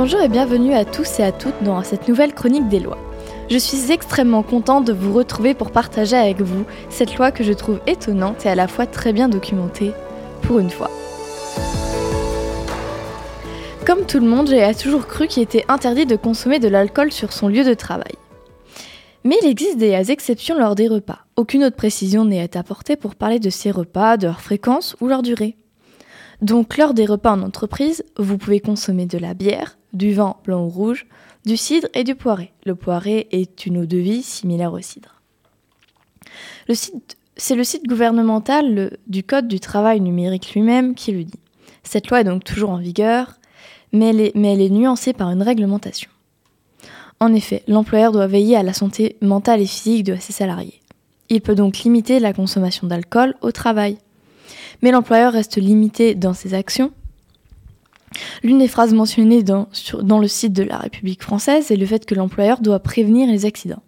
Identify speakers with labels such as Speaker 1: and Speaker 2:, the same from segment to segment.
Speaker 1: Bonjour et bienvenue à tous et à toutes dans cette nouvelle chronique des lois. Je suis extrêmement contente de vous retrouver pour partager avec vous cette loi que je trouve étonnante et à la fois très bien documentée, pour une fois. Comme tout le monde, j'ai toujours cru qu'il était interdit de consommer de l'alcool sur son lieu de travail. Mais il existe des exceptions lors des repas. Aucune autre précision n'est apportée pour parler de ces repas, de leur fréquence ou leur durée. Donc lors des repas en entreprise, vous pouvez consommer de la bière, du vin blanc ou rouge, du cidre et du poiré. Le poiré est une eau de vie similaire au cidre. c'est le site gouvernemental du Code du travail numérique lui-même qui le dit. Cette loi est donc toujours en vigueur mais elle, est, nuancée par une réglementation. En effet, l'employeur doit veiller à la santé mentale et physique de ses salariés. Il peut donc limiter la consommation d'alcool au travail. Mais l'employeur reste limité dans ses actions. L'une des phrases mentionnées dans, le site de la République française est le fait que l'employeur doit prévenir les accidents,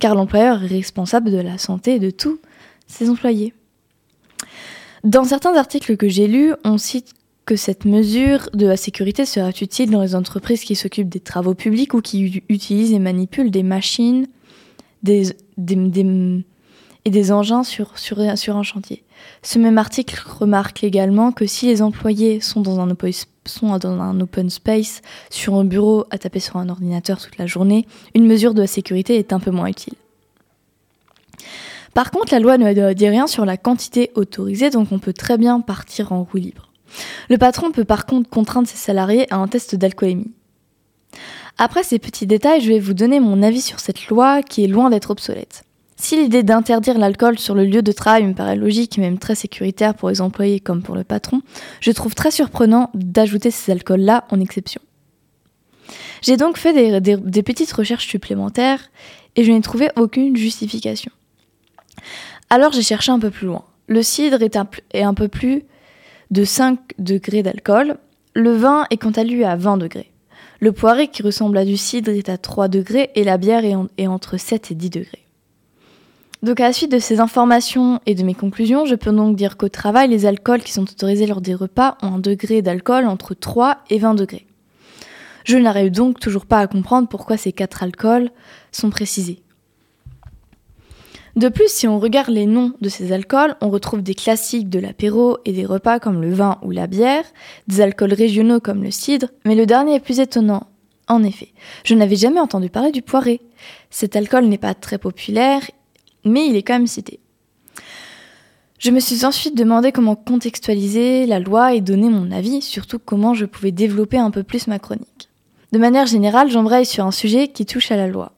Speaker 1: car l'employeur est responsable de la santé de tous ses employés. Dans certains articles que j'ai lus, on cite que cette mesure de la sécurité sera utile dans les entreprises qui s'occupent des travaux publics ou qui utilisent et manipulent des machines et des engins sur, un chantier. Ce même article remarque également que si les employés sont dans, un sont dans un open space, sur un bureau à taper sur un ordinateur toute la journée, une mesure de sécurité est un peu moins utile. Par contre, la loi ne dit rien sur la quantité autorisée, donc on peut très bien partir en roue libre. Le patron peut par contre contraindre ses salariés à un test d'alcoolémie. Après ces petits détails, je vais vous donner mon avis sur cette loi qui est loin d'être obsolète. Si l'idée d'interdire l'alcool sur le lieu de travail me paraît logique et même très sécuritaire pour les employés comme pour le patron, je trouve très surprenant d'ajouter ces alcools-là en exception. J'ai donc fait des, petites recherches supplémentaires et je n'ai trouvé aucune justification. Alors j'ai cherché un peu plus loin. Le cidre est est un peu plus de 5 degrés d'alcool. Le vin est quant à lui à 20 degrés. Le poiré qui ressemble à du cidre est à 3 degrés et la bière est, entre 7 et 10 degrés. Donc à la suite de ces informations et de mes conclusions, je peux donc dire qu'au travail, les alcools qui sont autorisés lors des repas ont un degré d'alcool entre 3 et 20 degrés. Je n'arrive donc toujours pas à comprendre pourquoi ces quatre alcools sont précisés. De plus, si on regarde les noms de ces alcools, on retrouve des classiques de l'apéro et des repas comme le vin ou la bière, des alcools régionaux comme le cidre, mais le dernier est plus étonnant. En effet, je n'avais jamais entendu parler du poiré. Cet alcool n'est pas très populaire, mais il est quand même cité. Je me suis ensuite demandé comment contextualiser la loi et donner mon avis, surtout comment je pouvais développer un peu plus ma chronique. De manière générale, j'embraye sur un sujet qui touche à la loi.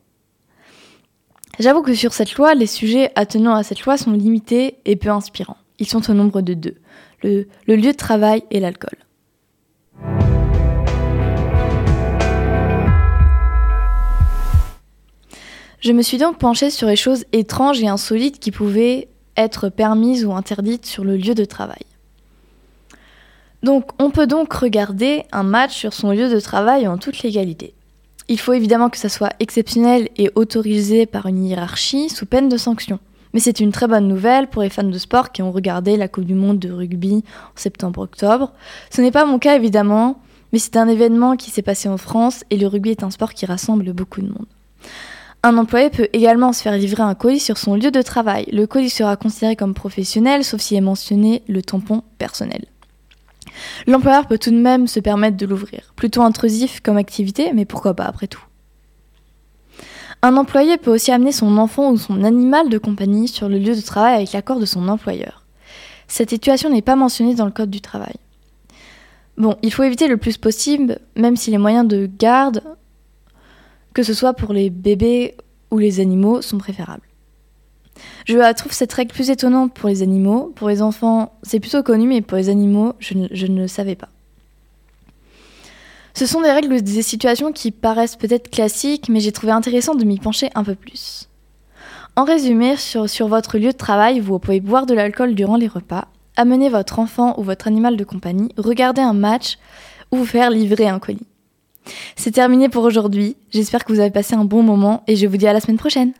Speaker 1: J'avoue que sur cette loi, les sujets attenant à cette loi sont limités et peu inspirants. Ils sont au nombre de deux, le, lieu de travail et l'alcool. Je me suis donc penchée sur les choses étranges et insolites qui pouvaient être permises ou interdites sur le lieu de travail. Donc on peut donc regarder un match sur son lieu de travail en toute légalité. Il faut évidemment que ça soit exceptionnel et autorisé par une hiérarchie sous peine de sanction. Mais c'est une très bonne nouvelle pour les fans de sport qui ont regardé la Coupe du Monde de rugby en septembre-octobre. Ce n'est pas mon cas évidemment, mais c'est un événement qui s'est passé en France et le rugby est un sport qui rassemble beaucoup de monde. Un employé peut également se faire livrer un colis sur son lieu de travail. Le colis sera considéré comme professionnel sauf s'il est mentionné le tampon personnel. L'employeur peut tout de même se permettre de l'ouvrir. Plutôt intrusif comme activité, mais pourquoi pas après tout. Un employé peut aussi amener son enfant ou son animal de compagnie sur le lieu de travail avec l'accord de son employeur. Cette situation n'est pas mentionnée dans le Code du travail. Bon, il faut éviter le plus possible, même si les moyens de garde, que ce soit pour les bébés ou les animaux, sont préférables. Je trouve cette règle plus étonnante pour les animaux. Pour les enfants, c'est plutôt connu, mais pour les animaux, je ne, le savais pas. Ce sont des règles ou des situations qui paraissent peut-être classiques, mais j'ai trouvé intéressant de m'y pencher un peu plus. En résumé, sur, sur votre lieu de travail, vous pouvez boire de l'alcool durant les repas, amener votre enfant ou votre animal de compagnie, regarder un match ou vous faire livrer un colis. C'est terminé pour aujourd'hui, j'espère que vous avez passé un bon moment et je vous dis à la semaine prochaine.